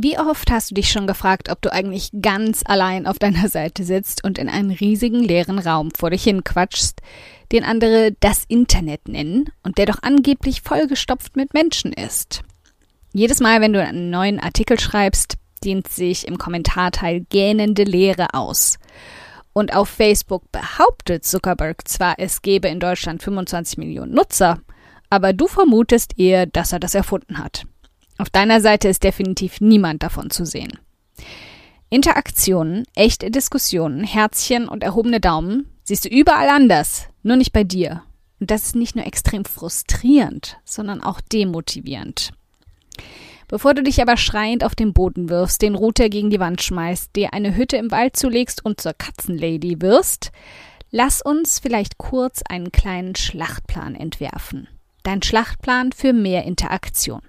Wie oft hast du dich schon gefragt, ob du eigentlich ganz allein auf deiner Seite sitzt und in einen riesigen leeren Raum vor dich hin quatschst, den andere das Internet nennen und der doch angeblich vollgestopft mit Menschen ist? Jedes Mal, wenn du einen neuen Artikel schreibst, dehnt sich im Kommentarteil gähnende Leere aus. Und auf Facebook behauptet Zuckerberg zwar, es gebe in Deutschland 25 Millionen Nutzer, aber du vermutest eher, dass er das erfunden hat. Auf deiner Seite ist definitiv niemand davon zu sehen. Interaktionen, echte Diskussionen, Herzchen und erhobene Daumen siehst du überall anders, nur nicht bei dir. Und das ist nicht nur extrem frustrierend, sondern auch demotivierend. Bevor du dich aber schreiend auf den Boden wirfst, den Router gegen die Wand schmeißt, dir eine Hütte im Wald zulegst und zur Katzenlady wirst, lass uns vielleicht kurz einen kleinen Schlachtplan entwerfen. Dein Schlachtplan für mehr Interaktion.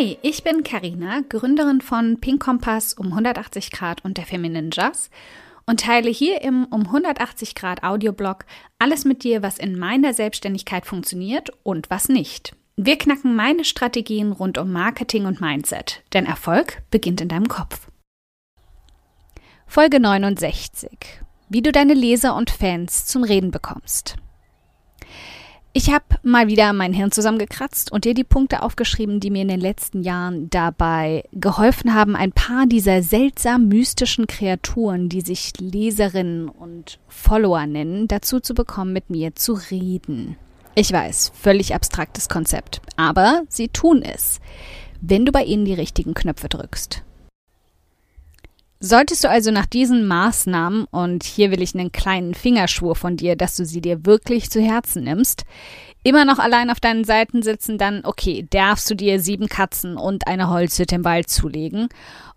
Hi, ich bin Karina, Gründerin von Pink Kompass um 180 Grad und der Feminine Jazz und teile hier im um 180 Grad Audioblog alles mit dir, was in meiner Selbstständigkeit funktioniert und was nicht. Wir knacken meine Strategien rund um Marketing und Mindset, denn Erfolg beginnt in deinem Kopf. Folge 69. Wie du deine Leser und Fans zum Reden bekommst. Ich habe mal wieder mein Hirn zusammengekratzt und dir die Punkte aufgeschrieben, die mir in den letzten Jahren dabei geholfen haben, ein paar dieser seltsam mystischen Kreaturen, die sich Leserinnen und Follower nennen, dazu zu bekommen, mit mir zu reden. Ich weiß, völlig abstraktes Konzept, aber sie tun es, wenn du bei ihnen die richtigen Knöpfe drückst. Solltest du also nach diesen Maßnahmen, und hier will ich einen kleinen Fingerschwur von dir, dass du sie dir wirklich zu Herzen nimmst, immer noch allein auf deinen Seiten sitzen, dann okay, darfst du dir sieben Katzen und eine Holzhütte im Wald zulegen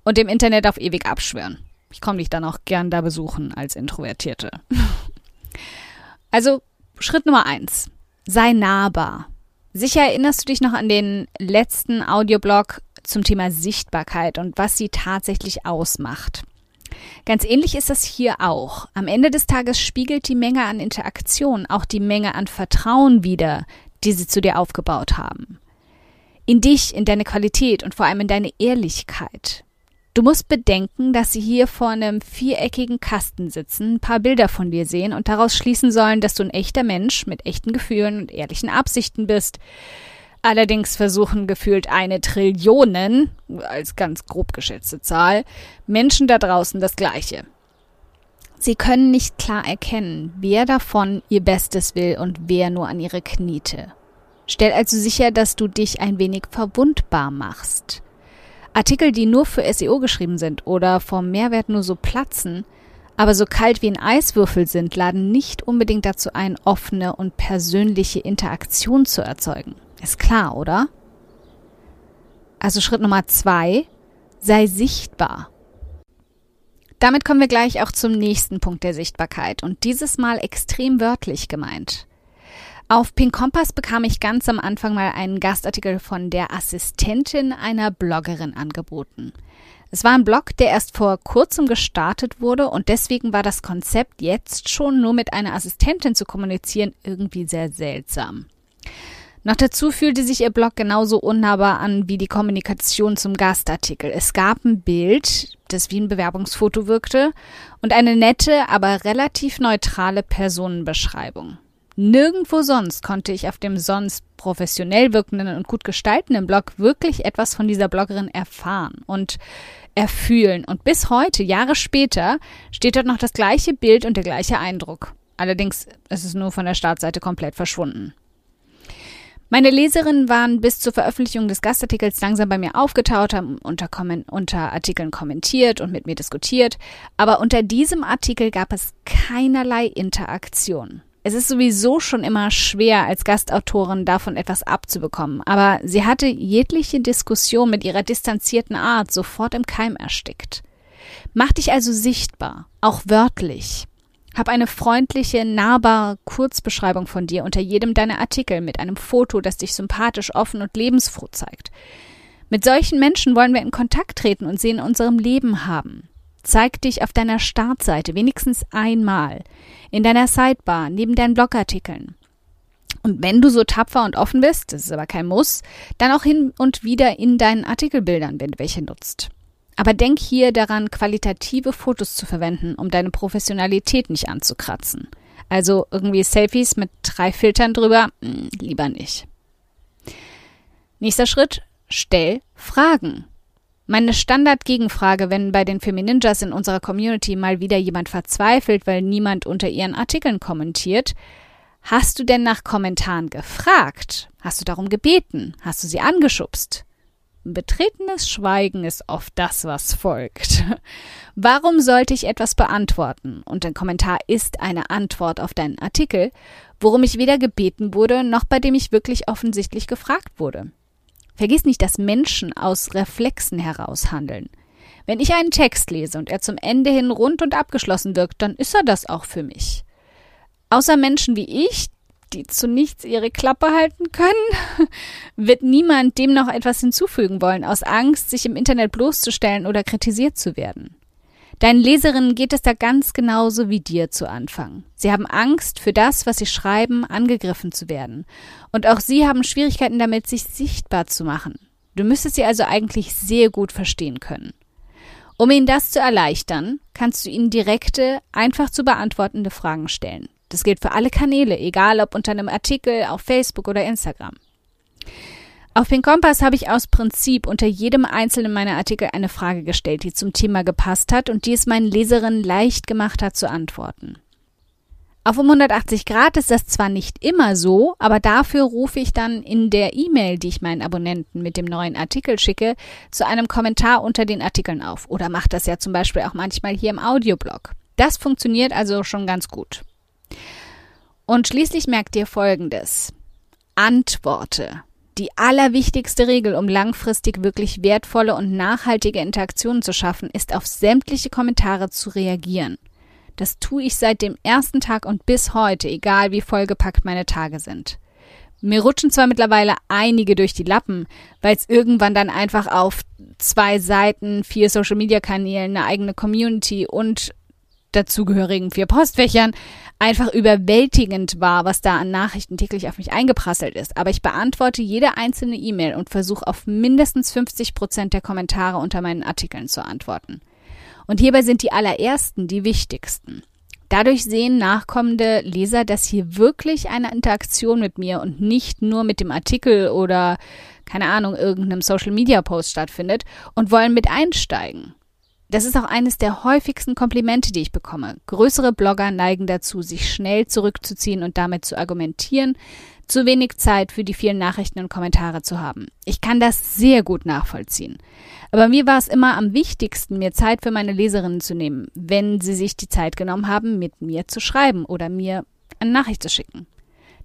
und im Internet auf ewig abschwören. Ich komme dich dann auch gern da besuchen als Introvertierte. also Schritt Nummer eins. Sei nahbar. Sicher erinnerst du dich noch an den letzten Audioblog zum Thema Sichtbarkeit und was sie tatsächlich ausmacht. Ganz ähnlich ist das hier auch. Am Ende des Tages spiegelt die Menge an Interaktion auch die Menge an Vertrauen wider, die sie zu dir aufgebaut haben. In dich, in deine Qualität und vor allem in deine Ehrlichkeit. Du musst bedenken, dass sie hier vor einem viereckigen Kasten sitzen, ein paar Bilder von dir sehen und daraus schließen sollen, dass du ein echter Mensch mit echten Gefühlen und ehrlichen Absichten bist, Allerdings versuchen gefühlt eine Trillionen, als ganz grob geschätzte Zahl, Menschen da draußen das Gleiche. Sie können nicht klar erkennen, wer davon ihr Bestes will und wer nur an ihre Kniete. Stell also sicher, dass du dich ein wenig verwundbar machst. Artikel, die nur für SEO geschrieben sind oder vom Mehrwert nur so platzen, aber so kalt wie ein Eiswürfel sind, laden nicht unbedingt dazu ein, offene und persönliche Interaktion zu erzeugen. Ist klar, oder? Also Schritt Nummer zwei, sei sichtbar. Damit kommen wir gleich auch zum nächsten Punkt der Sichtbarkeit und dieses Mal extrem wörtlich gemeint. Auf Pink Kompass bekam ich ganz am Anfang mal einen Gastartikel von der Assistentin einer Bloggerin angeboten. Es war ein Blog, der erst vor kurzem gestartet wurde und deswegen war das Konzept jetzt schon nur mit einer Assistentin zu kommunizieren irgendwie sehr seltsam. Noch dazu fühlte sich ihr Blog genauso unnahbar an wie die Kommunikation zum Gastartikel. Es gab ein Bild, das wie ein Bewerbungsfoto wirkte, und eine nette, aber relativ neutrale Personenbeschreibung. Nirgendwo sonst konnte ich auf dem sonst professionell wirkenden und gut gestaltenden Blog wirklich etwas von dieser Bloggerin erfahren und erfühlen. Und bis heute, Jahre später, steht dort noch das gleiche Bild und der gleiche Eindruck. Allerdings ist es nur von der Startseite komplett verschwunden. Meine Leserinnen waren bis zur Veröffentlichung des Gastartikels langsam bei mir aufgetaucht, haben unter, unter Artikeln kommentiert und mit mir diskutiert, aber unter diesem Artikel gab es keinerlei Interaktion. Es ist sowieso schon immer schwer, als Gastautorin davon etwas abzubekommen, aber sie hatte jegliche Diskussion mit ihrer distanzierten Art sofort im Keim erstickt. Mach dich also sichtbar, auch wörtlich. Hab eine freundliche, nahbare Kurzbeschreibung von dir unter jedem deiner Artikel mit einem Foto, das dich sympathisch, offen und lebensfroh zeigt. Mit solchen Menschen wollen wir in Kontakt treten und sie in unserem Leben haben. Zeig dich auf deiner Startseite wenigstens einmal, in deiner Sidebar, neben deinen Blogartikeln. Und wenn du so tapfer und offen bist, das ist aber kein Muss, dann auch hin und wieder in deinen Artikelbildern, wenn du welche nutzt. Aber denk hier daran, qualitative Fotos zu verwenden, um deine Professionalität nicht anzukratzen. Also irgendwie Selfies mit drei Filtern drüber, hm, lieber nicht. Nächster Schritt, stell Fragen. Meine Standard-Gegenfrage, wenn bei den Femininjas in unserer Community mal wieder jemand verzweifelt, weil niemand unter ihren Artikeln kommentiert, hast du denn nach Kommentaren gefragt? Hast du darum gebeten? Hast du sie angeschubst? Betretenes Schweigen ist oft das, was folgt. Warum sollte ich etwas beantworten? Und ein Kommentar ist eine Antwort auf deinen Artikel, worum ich weder gebeten wurde, noch bei dem ich wirklich offensichtlich gefragt wurde. Vergiss nicht, dass Menschen aus Reflexen heraus handeln. Wenn ich einen Text lese und er zum Ende hin rund und abgeschlossen wirkt, dann ist er das auch für mich. Außer Menschen wie ich, die zu nichts ihre Klappe halten können, wird niemand dem noch etwas hinzufügen wollen, aus Angst, sich im Internet bloßzustellen oder kritisiert zu werden. Deinen Leserinnen geht es da ganz genauso wie dir zu Anfang. Sie haben Angst, für das, was sie schreiben, angegriffen zu werden. Und auch sie haben Schwierigkeiten damit, sich sichtbar zu machen. Du müsstest sie also eigentlich sehr gut verstehen können. Um ihnen das zu erleichtern, kannst du ihnen direkte, einfach zu beantwortende Fragen stellen. Das gilt für alle Kanäle, egal ob unter einem Artikel auf Facebook oder Instagram. Auf Pink Kompass habe ich aus Prinzip unter jedem einzelnen meiner Artikel eine Frage gestellt, die zum Thema gepasst hat und die es meinen Leserinnen leicht gemacht hat zu antworten. Auf um 180 Grad ist das zwar nicht immer so, aber dafür rufe ich dann in der E-Mail, die ich meinen Abonnenten mit dem neuen Artikel schicke, zu einem Kommentar unter den Artikeln auf oder mache das ja zum Beispiel auch manchmal hier im Audioblog. Das funktioniert also schon ganz gut. Und schließlich merkt ihr Folgendes. Antworte. Die allerwichtigste Regel, um langfristig wirklich wertvolle und nachhaltige Interaktionen zu schaffen, ist auf sämtliche Kommentare zu reagieren. Das tue ich seit dem ersten Tag und bis heute, egal wie vollgepackt meine Tage sind. Mir rutschen zwar mittlerweile einige durch die Lappen, weil es irgendwann dann einfach auf zwei Seiten, vier Social-Media-Kanälen, eine eigene Community und dazugehörigen vier Postfächern einfach überwältigend war, was da an Nachrichten täglich auf mich eingeprasselt ist. Aber ich beantworte jede einzelne E-Mail und versuche auf mindestens 50 Prozent der Kommentare unter meinen Artikeln zu antworten. Und hierbei sind die allerersten die wichtigsten. Dadurch sehen nachkommende Leser, dass hier wirklich eine Interaktion mit mir und nicht nur mit dem Artikel oder keine Ahnung, irgendeinem Social Media Post stattfindet und wollen mit einsteigen. Das ist auch eines der häufigsten Komplimente, die ich bekomme. Größere Blogger neigen dazu, sich schnell zurückzuziehen und damit zu argumentieren, zu wenig Zeit für die vielen Nachrichten und Kommentare zu haben. Ich kann das sehr gut nachvollziehen. Aber mir war es immer am wichtigsten, mir Zeit für meine Leserinnen zu nehmen, wenn sie sich die Zeit genommen haben, mit mir zu schreiben oder mir eine Nachricht zu schicken.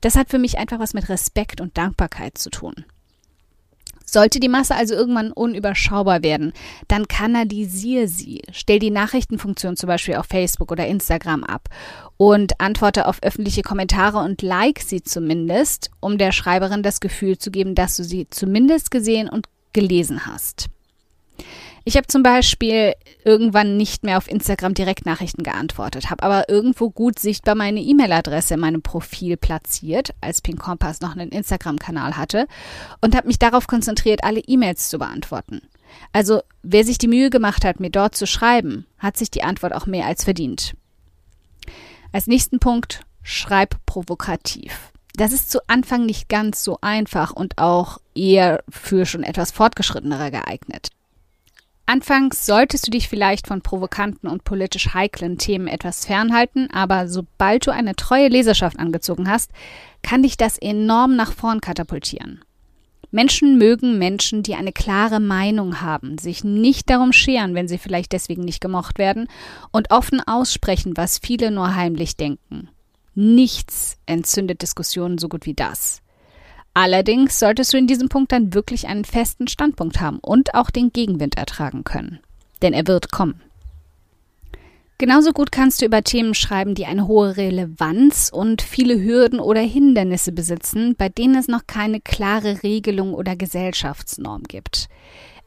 Das hat für mich einfach was mit Respekt und Dankbarkeit zu tun. Sollte die Masse also irgendwann unüberschaubar werden, dann kanalisiere sie. Stell die Nachrichtenfunktion zum Beispiel auf Facebook oder Instagram ab und antworte auf öffentliche Kommentare und like sie zumindest, um der Schreiberin das Gefühl zu geben, dass du sie zumindest gesehen und gelesen hast. Ich habe zum Beispiel irgendwann nicht mehr auf Instagram Direktnachrichten geantwortet, habe aber irgendwo gut sichtbar meine E-Mail-Adresse in meinem Profil platziert, als Pink Kompass noch einen Instagram-Kanal hatte, und habe mich darauf konzentriert, alle E-Mails zu beantworten. Also wer sich die Mühe gemacht hat, mir dort zu schreiben, hat sich die Antwort auch mehr als verdient. Als nächsten Punkt, schreib provokativ. Das ist zu Anfang nicht ganz so einfach und auch eher für schon etwas fortgeschrittenere geeignet. Anfangs solltest du dich vielleicht von provokanten und politisch heiklen Themen etwas fernhalten, aber sobald du eine treue Leserschaft angezogen hast, kann dich das enorm nach vorn katapultieren. Menschen mögen Menschen, die eine klare Meinung haben, sich nicht darum scheren, wenn sie vielleicht deswegen nicht gemocht werden und offen aussprechen, was viele nur heimlich denken. Nichts entzündet Diskussionen so gut wie das. Allerdings solltest du in diesem Punkt dann wirklich einen festen Standpunkt haben und auch den Gegenwind ertragen können. Denn er wird kommen. Genauso gut kannst du über Themen schreiben, die eine hohe Relevanz und viele Hürden oder Hindernisse besitzen, bei denen es noch keine klare Regelung oder Gesellschaftsnorm gibt.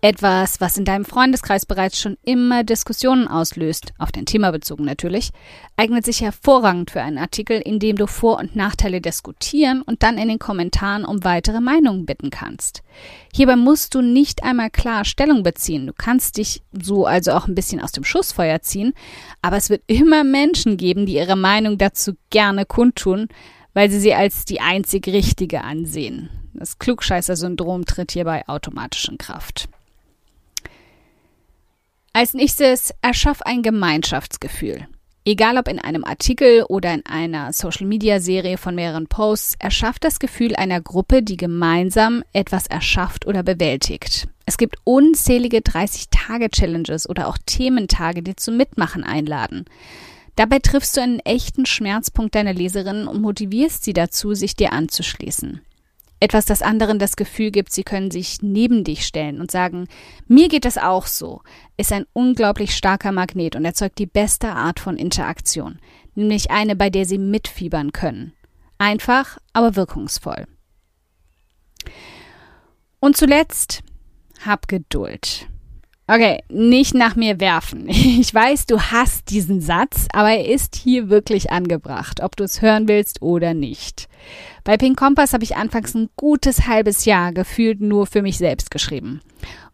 Etwas, was in deinem Freundeskreis bereits schon immer Diskussionen auslöst, auf dein Thema bezogen natürlich, eignet sich hervorragend für einen Artikel, in dem du Vor- und Nachteile diskutieren und dann in den Kommentaren um weitere Meinungen bitten kannst. Hierbei musst du nicht einmal klar Stellung beziehen. Du kannst dich so also auch ein bisschen aus dem Schussfeuer ziehen, aber es wird immer Menschen geben, die ihre Meinung dazu gerne kundtun, weil sie sie als die einzig richtige ansehen. Das Klugscheißer-Syndrom tritt hierbei automatisch in Kraft. Als nächstes erschaff ein Gemeinschaftsgefühl. Egal ob in einem Artikel oder in einer Social-Media-Serie von mehreren Posts, erschafft das Gefühl einer Gruppe, die gemeinsam etwas erschafft oder bewältigt. Es gibt unzählige 30-Tage-Challenges oder auch Thementage, die zum Mitmachen einladen. Dabei triffst du einen echten Schmerzpunkt deiner Leserinnen und motivierst sie dazu, sich dir anzuschließen. Etwas, das anderen das Gefühl gibt, sie können sich neben dich stellen und sagen, mir geht das auch so, ist ein unglaublich starker Magnet und erzeugt die beste Art von Interaktion, nämlich eine, bei der sie mitfiebern können. Einfach, aber wirkungsvoll. Und zuletzt, hab Geduld. Okay, nicht nach mir werfen. Ich weiß, du hast diesen Satz, aber er ist hier wirklich angebracht, ob du es hören willst oder nicht. Bei Pink Compass habe ich anfangs ein gutes halbes Jahr gefühlt nur für mich selbst geschrieben.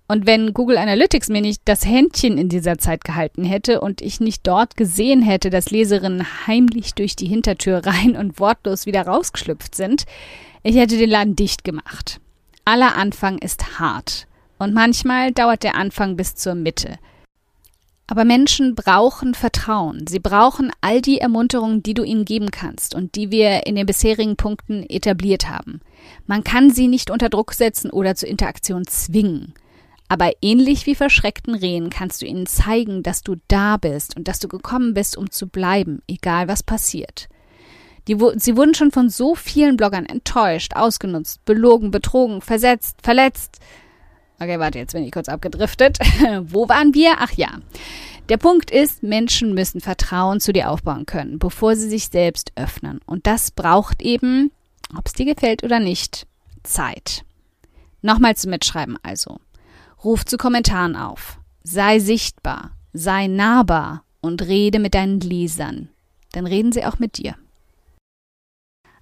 Und wenn Google Analytics mir nicht das Händchen in dieser Zeit gehalten hätte und ich nicht dort gesehen hätte, dass Leserinnen heimlich durch die Hintertür rein und wortlos wieder rausgeschlüpft sind, ich hätte den Laden dicht gemacht. Aller Anfang ist hart. Und manchmal dauert der Anfang bis zur Mitte. Aber Menschen brauchen Vertrauen. Sie brauchen all die Ermunterungen, die du ihnen geben kannst und die wir in den bisherigen Punkten etabliert haben. Man kann sie nicht unter Druck setzen oder zur Interaktion zwingen. Aber ähnlich wie verschreckten Rehen kannst du ihnen zeigen, dass du da bist und dass du gekommen bist, um zu bleiben, egal was passiert. Die, sie wurden schon von so vielen Bloggern enttäuscht, ausgenutzt, belogen, betrogen, versetzt, verletzt. Okay, warte, jetzt bin ich kurz abgedriftet. Wo waren wir? Ach ja. Der Punkt ist, Menschen müssen Vertrauen zu dir aufbauen können, bevor sie sich selbst öffnen. Und das braucht eben, ob es dir gefällt oder nicht, Zeit. Nochmal zum Mitschreiben also. Ruf zu Kommentaren auf. Sei sichtbar, sei nahbar und rede mit deinen Lesern. Dann reden sie auch mit dir.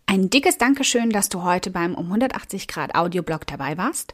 Ein dickes Dankeschön, dass du heute beim um 180 Grad Audioblog dabei warst.